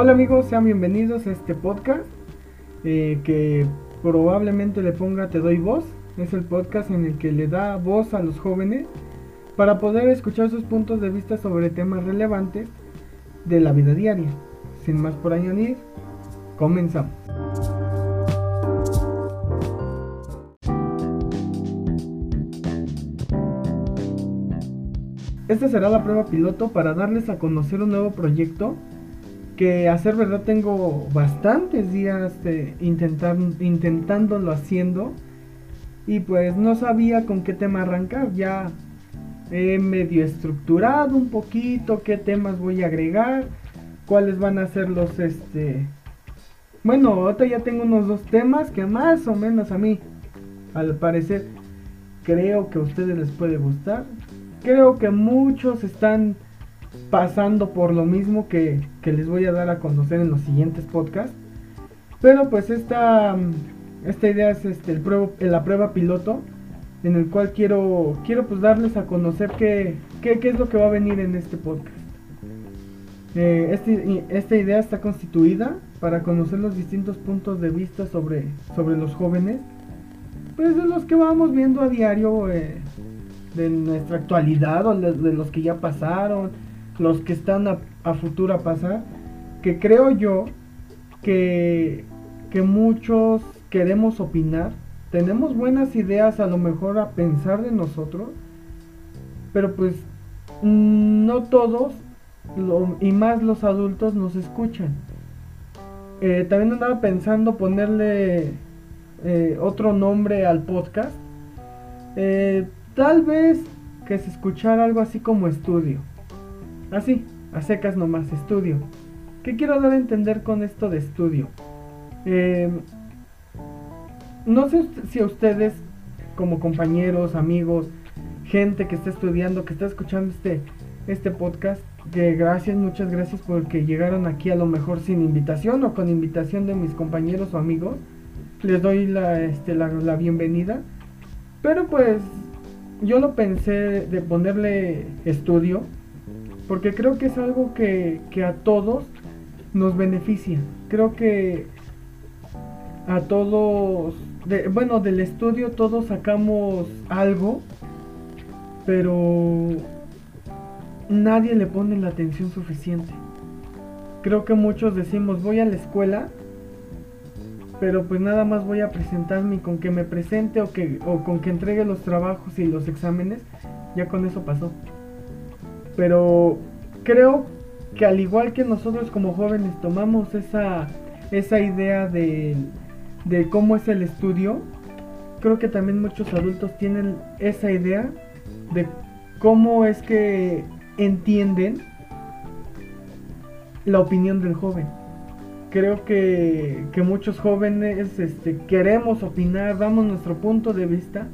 Hola amigos, sean bienvenidos a este podcast eh, que probablemente le ponga Te doy voz. Es el podcast en el que le da voz a los jóvenes para poder escuchar sus puntos de vista sobre temas relevantes de la vida diaria. Sin más por añadir, comenzamos. Esta será la prueba piloto para darles a conocer un nuevo proyecto que a ser verdad tengo bastantes días de intentándolo haciendo y pues no sabía con qué tema arrancar. Ya he medio estructurado un poquito qué temas voy a agregar, cuáles van a ser los este... Bueno, ahorita ya tengo unos dos temas que más o menos a mí, al parecer, creo que a ustedes les puede gustar. Creo que muchos están pasando por lo mismo que, les voy a dar a conocer en los siguientes podcasts. Pero pues esta, esta idea es este, el la prueba piloto en el cual quiero, quiero pues darles a conocer qué, qué, es lo que va a venir en este podcast. Eh, este, esta idea está constituida para conocer los distintos puntos de vista sobre, sobre los jóvenes, pues de los que vamos viendo a diario eh, de nuestra actualidad o de los que ya pasaron, los que están a, futuro a pasar, que creo yo que, que muchos queremos opinar, tenemos buenas ideas a lo mejor a pensar de nosotros, pero pues no todos, y más los adultos, nos escuchan. Eh, también andaba pensando ponerle eh, otro nombre al podcast. Eh, tal vez que se escuchara algo así como estudio. Así, a secas nomás, estudio. ¿Qué quiero dar a entender con esto de estudio? Em, no sé si a ustedes, como compañeros, amigos, gente que está estudiando, que está escuchando este, este podcast, que gracias, muchas gracias porque llegaron aquí a lo mejor sin invitación o con invitación de mis compañeros o amigos. Les doy la, este, la, la bienvenida. Pero pues yo lo pensé de ponerle estudio porque creo que es algo que, a todos nos beneficia. Creo que a todos, bueno, del estudio todos sacamos algo, pero nadie le pone la atención suficiente. Creo que muchos decimos voy a la escuela, pero pues nada más voy a presentarme con que me presente o, que, o con que entregue los trabajos y los exámenes, ya con eso pasó. Pero creo que al igual que nosotros como jóvenes tomamos esa, esa idea de, de cómo es el estudio, creo que también muchos adultos tienen esa idea de cómo es que entienden la opinión del joven. Creo que, que muchos jóvenes este, queremos opinar, damos nuestro punto de vista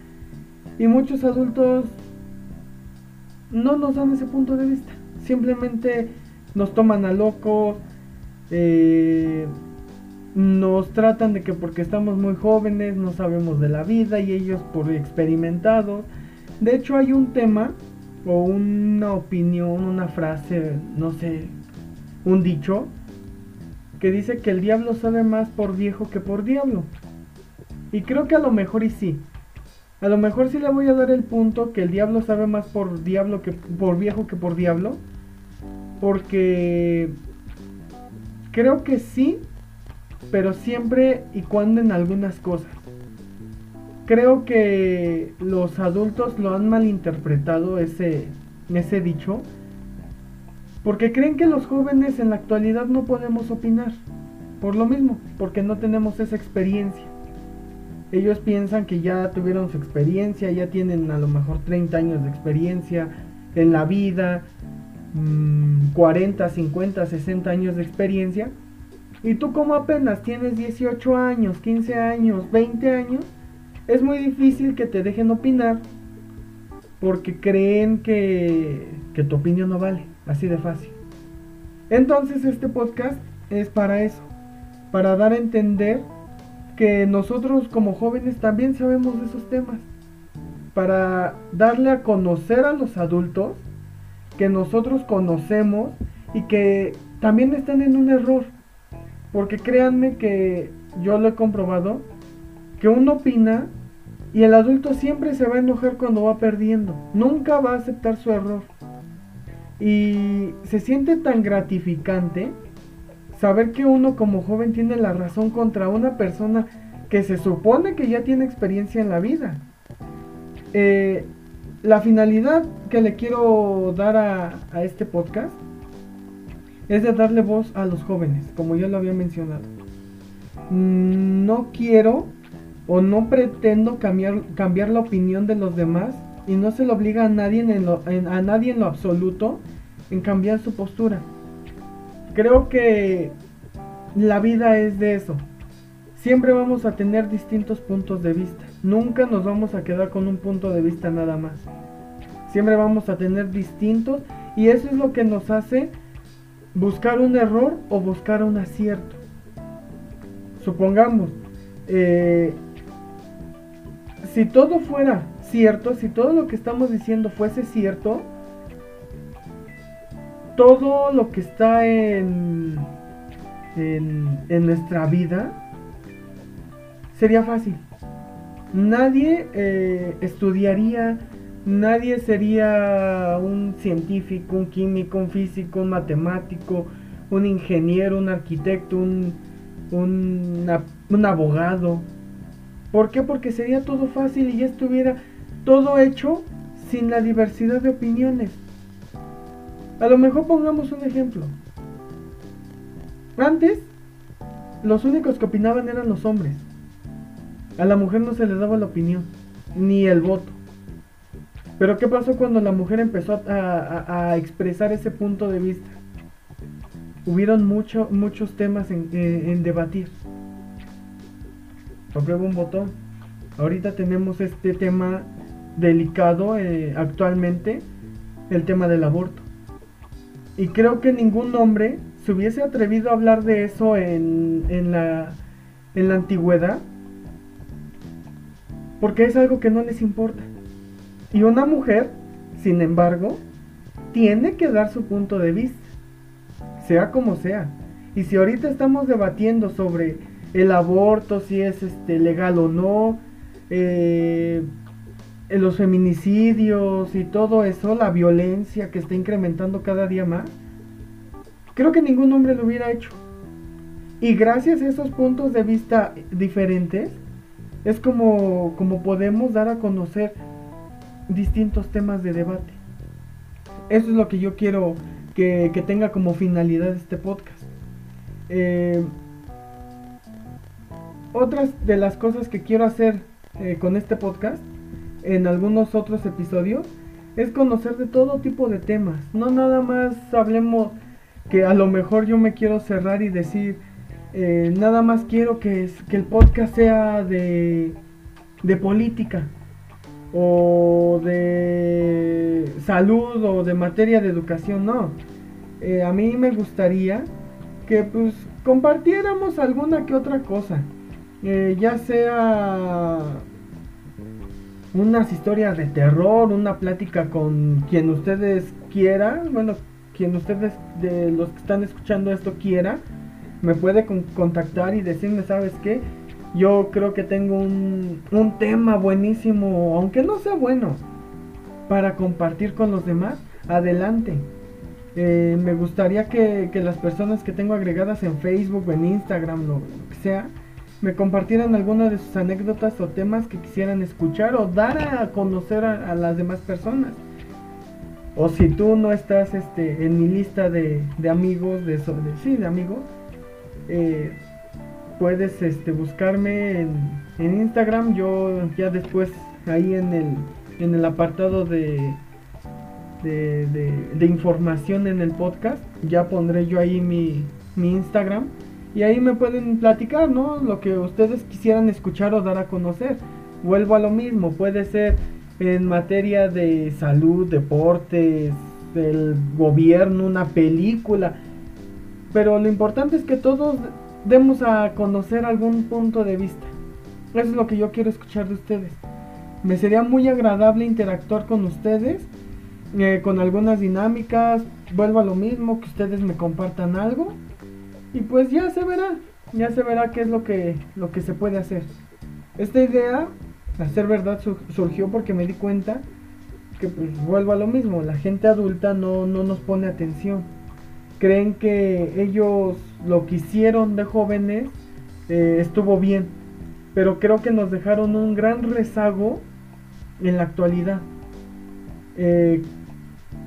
y muchos adultos no nos dan ese punto de vista. Simplemente nos toman a locos, eh, nos tratan de que porque estamos muy jóvenes no sabemos de la vida y ellos por experimentados. De hecho hay un tema o una opinión, una frase, no sé, un dicho que dice que el diablo sabe más por viejo que por diablo. Y creo que a lo mejor y sí. A lo mejor sí le voy a dar el punto que el diablo sabe más por diablo que por viejo que por diablo. Porque creo que sí, pero siempre y cuando en algunas cosas. Creo que los adultos lo han malinterpretado ese, ese dicho. Porque creen que los jóvenes en la actualidad no podemos opinar. Por lo mismo, porque no tenemos esa experiencia. Ellos piensan que ya tuvieron su experiencia, ya tienen a lo mejor 30 años de experiencia en la vida, 40, 50, 60 años de experiencia. Y tú como apenas tienes 18 años, 15 años, 20 años, es muy difícil que te dejen opinar porque creen que, que tu opinión no vale, así de fácil. Entonces este podcast es para eso, para dar a entender que nosotros como jóvenes también sabemos de esos temas. Para darle a conocer a los adultos que nosotros conocemos y que también están en un error. Porque créanme que yo lo he comprobado, que uno opina y el adulto siempre se va a enojar cuando va perdiendo. Nunca va a aceptar su error. Y se siente tan gratificante saber que uno como joven tiene la razón contra una persona que se supone que ya tiene experiencia en la vida. Eh, la finalidad que le quiero dar a, este podcast es de darle voz a los jóvenes, como ya lo había mencionado. Mm, no quiero o no pretendo cambiar, cambiar la opinión de los demás y no se le obliga a nadie en, lo, a nadie en lo absoluto en cambiar su postura. Creo que la vida es de eso. Siempre vamos a tener distintos puntos de vista. Nunca nos vamos a quedar con un punto de vista nada más. Siempre vamos a tener distintos y eso es lo que nos hace buscar un error o buscar un acierto. Supongamos, eh, si todo fuera cierto, si todo lo que estamos diciendo fuese cierto, todo lo que está en, en, nuestra vida sería fácil. Nadie eh, estudiaría, nadie sería un científico, un químico, un físico, un matemático, un ingeniero, un arquitecto, un, un abogado. ¿Por qué? Porque sería todo fácil y ya estuviera todo hecho sin la diversidad de opiniones. A lo mejor pongamos un ejemplo. Antes, los únicos que opinaban eran los hombres. A la mujer no se le daba la opinión, ni el voto. Pero ¿qué pasó cuando la mujer empezó a, expresar ese punto de vista? Hubieron mucho, muchos temas en, eh, en debatir aprueba un botón. Ahorita tenemos este tema delicado eh, actualmente, el tema del aborto. Y creo que ningún hombre se hubiese atrevido a hablar de eso en, en, la, en la antigüedad, porque es algo que no les importa. Y una mujer, sin embargo, tiene que dar su punto de vista, sea como sea. Y si ahorita estamos debatiendo sobre el aborto, si es este, legal o no, eh, los feminicidios y todo eso, la violencia que está incrementando cada día más, creo que ningún hombre lo hubiera hecho. Y gracias a esos puntos de vista diferentes, es como, como podemos dar a conocer distintos temas de debate. Eso es lo que yo quiero que, que tenga como finalidad este podcast. Eh, otras de las cosas que quiero hacer eh, con este podcast, en algunos otros episodios, es conocer de todo tipo de temas. No nada más hablemos que a lo mejor yo me quiero cerrar y decir, eh, nada más quiero que, que, el podcast sea de, de política o de salud o de materia de educación. No, eh, a mí me gustaría que pues compartiéramos alguna que otra cosa. Eh, ya sea unas historias de terror, una plática con quien ustedes quieran, bueno, quien ustedes de los que están escuchando esto quiera, me puede contactar y decirme, ¿sabes qué? Yo creo que tengo un, un tema buenísimo, aunque no sea bueno, para compartir con los demás, adelante. Eh, me gustaría que, que, las personas que tengo agregadas en Facebook, en Instagram, lo que sea, me compartieran alguna de sus anécdotas o temas que quisieran escuchar o dar a conocer a, las demás personas. O si tú no estás este, en mi lista de, amigos, de, sí, de amigos, eh, puedes este, buscarme en, Instagram. Yo ya después ahí en el, en el apartado de, de, de, información en el podcast, ya pondré yo ahí mi, mi Instagram y ahí me pueden platicar, ¿no? Lo que ustedes quisieran escuchar o dar a conocer. Vuelvo a lo mismo, puede ser en materia de salud, deportes, del gobierno, una película. Pero lo importante es que todos demos a conocer algún punto de vista. Eso es lo que yo quiero escuchar de ustedes. Me sería muy agradable interactuar con ustedes, eh, con algunas dinámicas. Vuelvo a lo mismo, que ustedes me compartan algo Y pues ya se verá, ya se verá qué es lo que, lo que se puede hacer. Esta idea, a ser verdad, surgió porque me di cuenta que pues vuelvo a lo mismo, la gente adulta no, no nos pone atención. Creen que ellos lo que hicieron de jóvenes eh, estuvo bien, pero creo que nos dejaron un gran rezago en la actualidad. Eh,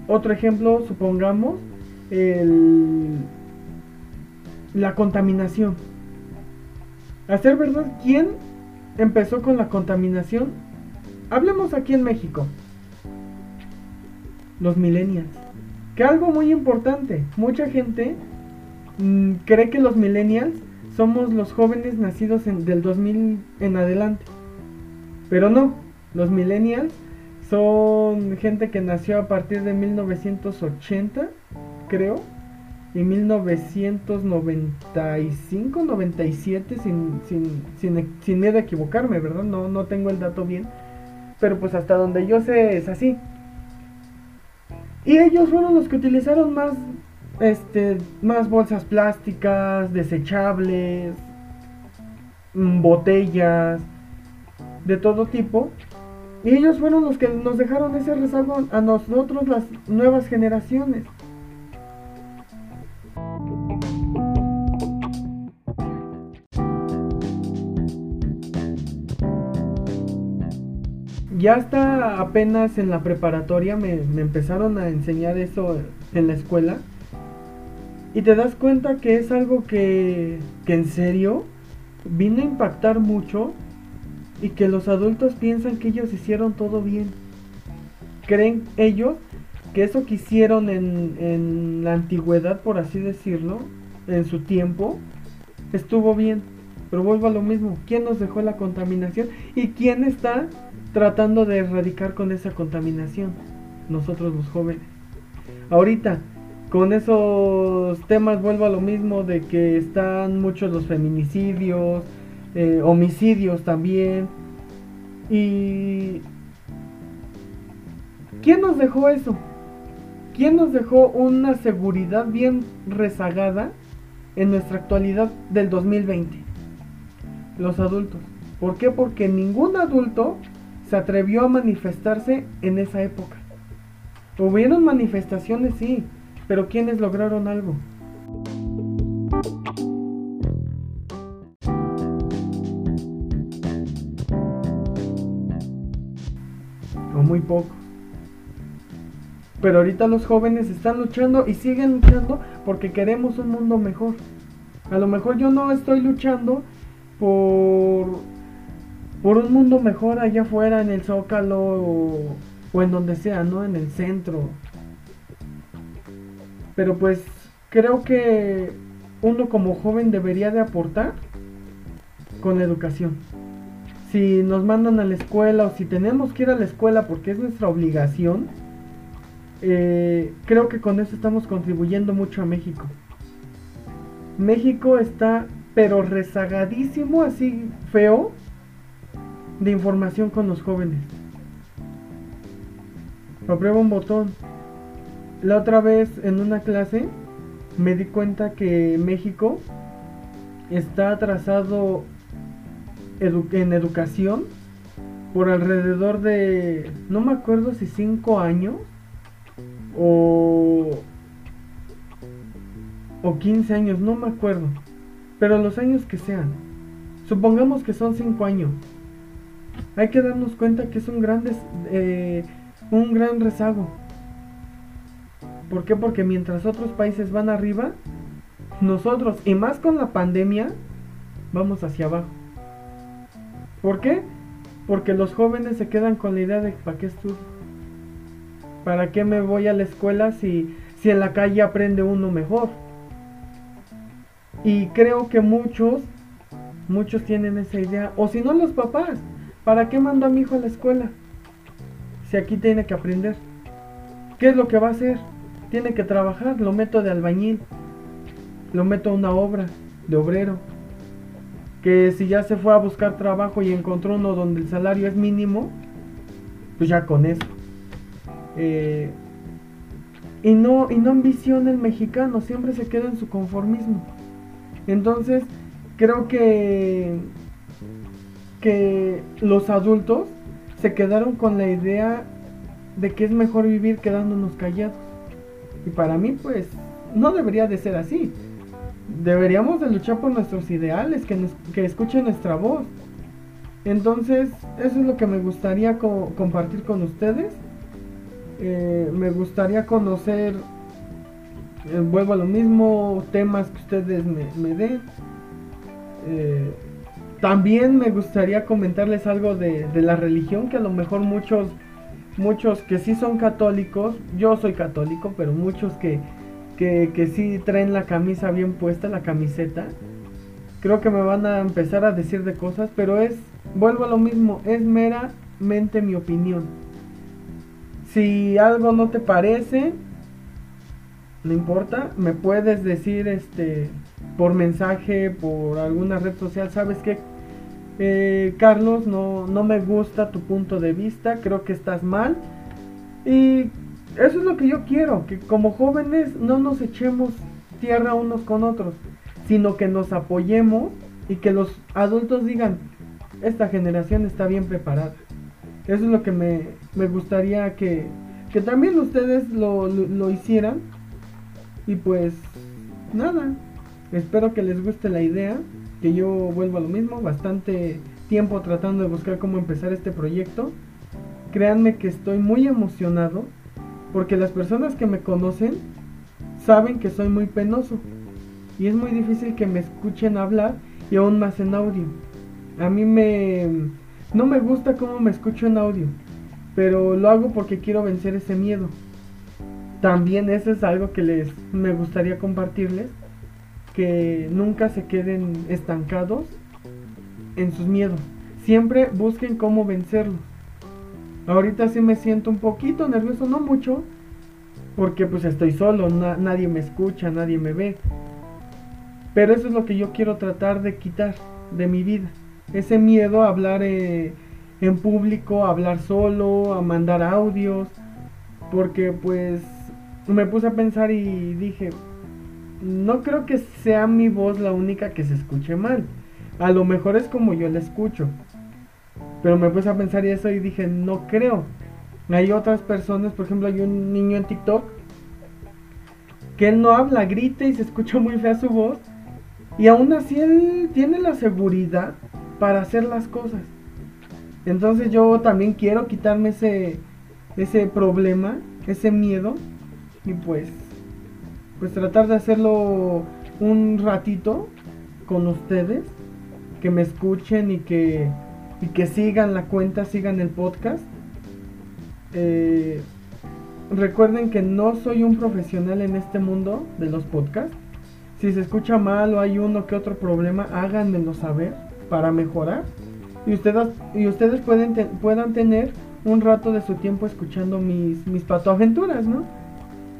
otro ejemplo, supongamos, el, la contaminación. A ser verdad, ¿quién empezó con la contaminación? Hablemos aquí en México. Los millennials. Que algo muy importante, mucha gente mm, cree que los millennials somos los jóvenes nacidos en, del 2000 en adelante. Pero no, los millennials son gente que nació a partir de 1980, creo, y 1995, 97, sin, sin, sin, sin miedo a equivocarme, ¿verdad? No, no tengo el dato bien, pero pues hasta donde yo sé es así. Y ellos fueron los que utilizaron más este, más bolsas plásticas, desechables, mm, botellas, de todo tipo. Y ellos fueron los que nos dejaron ese rezago a nosotros, las nuevas generaciones. Ya hasta apenas en la preparatoria me, empezaron a enseñar eso en la escuela y te das cuenta que es algo que, que en serio vino a impactar mucho y que los adultos piensan que ellos hicieron todo bien. Creen ellos que eso que hicieron en, en la antigüedad, por así decirlo, en su tiempo, estuvo bien. Pero vuelvo a lo mismo, ¿quién nos dejó la contaminación? ¿Y quién está tratando de erradicar con esa contaminación? Nosotros los jóvenes. Ahorita, con esos temas vuelvo a lo mismo de que están muchos los feminicidios, eh, homicidios también. ¿Y quién nos dejó eso? ¿Quién nos dejó una seguridad bien rezagada en nuestra actualidad del 2020? Los adultos. ¿Por qué? Porque ningún adulto se atrevió a manifestarse en esa época. Hubieron manifestaciones, sí, pero ¿quiénes lograron algo? O muy poco. Pero ahorita los jóvenes están luchando y siguen luchando porque queremos un mundo mejor. A lo mejor yo no estoy luchando por, por un mundo mejor allá afuera en el zócalo o, en donde sea, ¿no? En el centro pero pues creo que uno como joven debería de aportar con la educación. Si nos mandan a la escuela o si tenemos que ir a la escuela porque es nuestra obligación, eh, creo que con eso estamos contribuyendo mucho a México. México está pero rezagadísimo, así feo, de información con los jóvenes. Aprueba un botón. La otra vez en una clase me di cuenta que México está atrasado en educación por alrededor de, no me acuerdo si 5 años o, o 15 años, no me acuerdo, pero los años que sean, supongamos que son 5 años, hay que darnos cuenta que es un gran, eh, un gran rezago. ¿Por qué? Porque mientras otros países van arriba, nosotros, y más con la pandemia, vamos hacia abajo. ¿Por qué? Porque los jóvenes se quedan con la idea de ¿para qué estudio? ¿Para qué me voy a la escuela si, si en la calle aprende uno mejor? Y creo que muchos, muchos tienen esa idea. O si no los papás, ¿para qué mando a mi hijo a la escuela? Si aquí tiene que aprender. ¿Qué es lo que va a hacer? tiene que trabajar, lo meto de albañil, lo meto a una obra de obrero. Que si ya se fue a buscar trabajo y encontró uno donde el salario es mínimo, pues ya con eso. Eh, y no, y no ambiciona el mexicano, siempre se queda en su conformismo. Entonces, creo que que los adultos se quedaron con la idea de que es mejor vivir quedándonos callados. Y para mí, pues, no debería de ser así. Deberíamos de luchar por nuestros ideales, que, que escuchen nuestra voz. Entonces, eso es lo que me gustaría compartir con ustedes. Eh, me gustaría conocer, eh, vuelvo a lo mismo, temas que ustedes me, den. Eh, también me gustaría comentarles algo de, la religión, que a lo mejor muchos, muchos que sí son católicos, yo soy católico, pero muchos que, que, que sí traen la camisa bien puesta, la camiseta, creo que me van a empezar a decir de cosas, pero es, vuelvo a lo mismo, es meramente mi opinión. Si algo no te parece, no importa, me puedes decir este por mensaje, por alguna red social, sabes que eh, Carlos, no, no me gusta tu punto de vista, creo que estás mal. Y eso es lo que yo quiero, que como jóvenes no nos echemos tierra unos con otros, sino que nos apoyemos y que los adultos digan, esta generación está bien preparada. Eso es lo que me, me gustaría que, que también ustedes lo, lo hicieran. Y pues nada, Espero que les guste la idea, que yo vuelvo a lo mismo, bastante tiempo tratando de buscar cómo empezar este proyecto. Créanme que estoy muy emocionado porque las personas que me conocen saben que soy muy penoso y es muy difícil que me escuchen hablar y aún más en audio. A mí me no me gusta cómo me escucho en audio, pero lo hago porque quiero vencer ese miedo. También eso es algo que les me gustaría compartirles que nunca se queden estancados en sus miedos. Siempre busquen cómo vencerlos. Ahorita sí me siento un poquito nervioso, no mucho, porque pues estoy solo, nadie me escucha, nadie me ve. Pero eso es lo que yo quiero tratar de quitar de mi vida. Ese miedo a hablar eh, en público, a hablar solo, a mandar audios. Porque pues me puse a pensar y dije, no creo que sea mi voz la única que se escuche mal. A lo mejor es como yo la escucho. Pero me puse a pensar y eso y dije, no creo. Hay otras personas, por ejemplo, hay un niño en TikTok que él no habla, grita y se escucha muy fea su voz. Y aún así él tiene la seguridad para hacer las cosas. Entonces yo también quiero quitarme ese, ese problema, ese miedo. Y pues pues tratar de hacerlo un ratito con ustedes, que me escuchen y que, y que sigan la cuenta, sigan el podcast. Eh, recuerden que no soy un profesional en este mundo de los podcasts. Si se escucha mal o hay uno que otro problema, háganmelo saber para mejorar. Y ustedes, y ustedes pueden puedan tener un rato de su tiempo escuchando mis, mis patoaventuras, ¿no?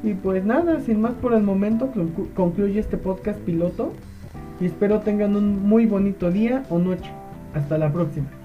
Y pues nada, sin más por el momento, concluye este podcast piloto. Y espero tengan un muy bonito día o noche. Hasta la próxima.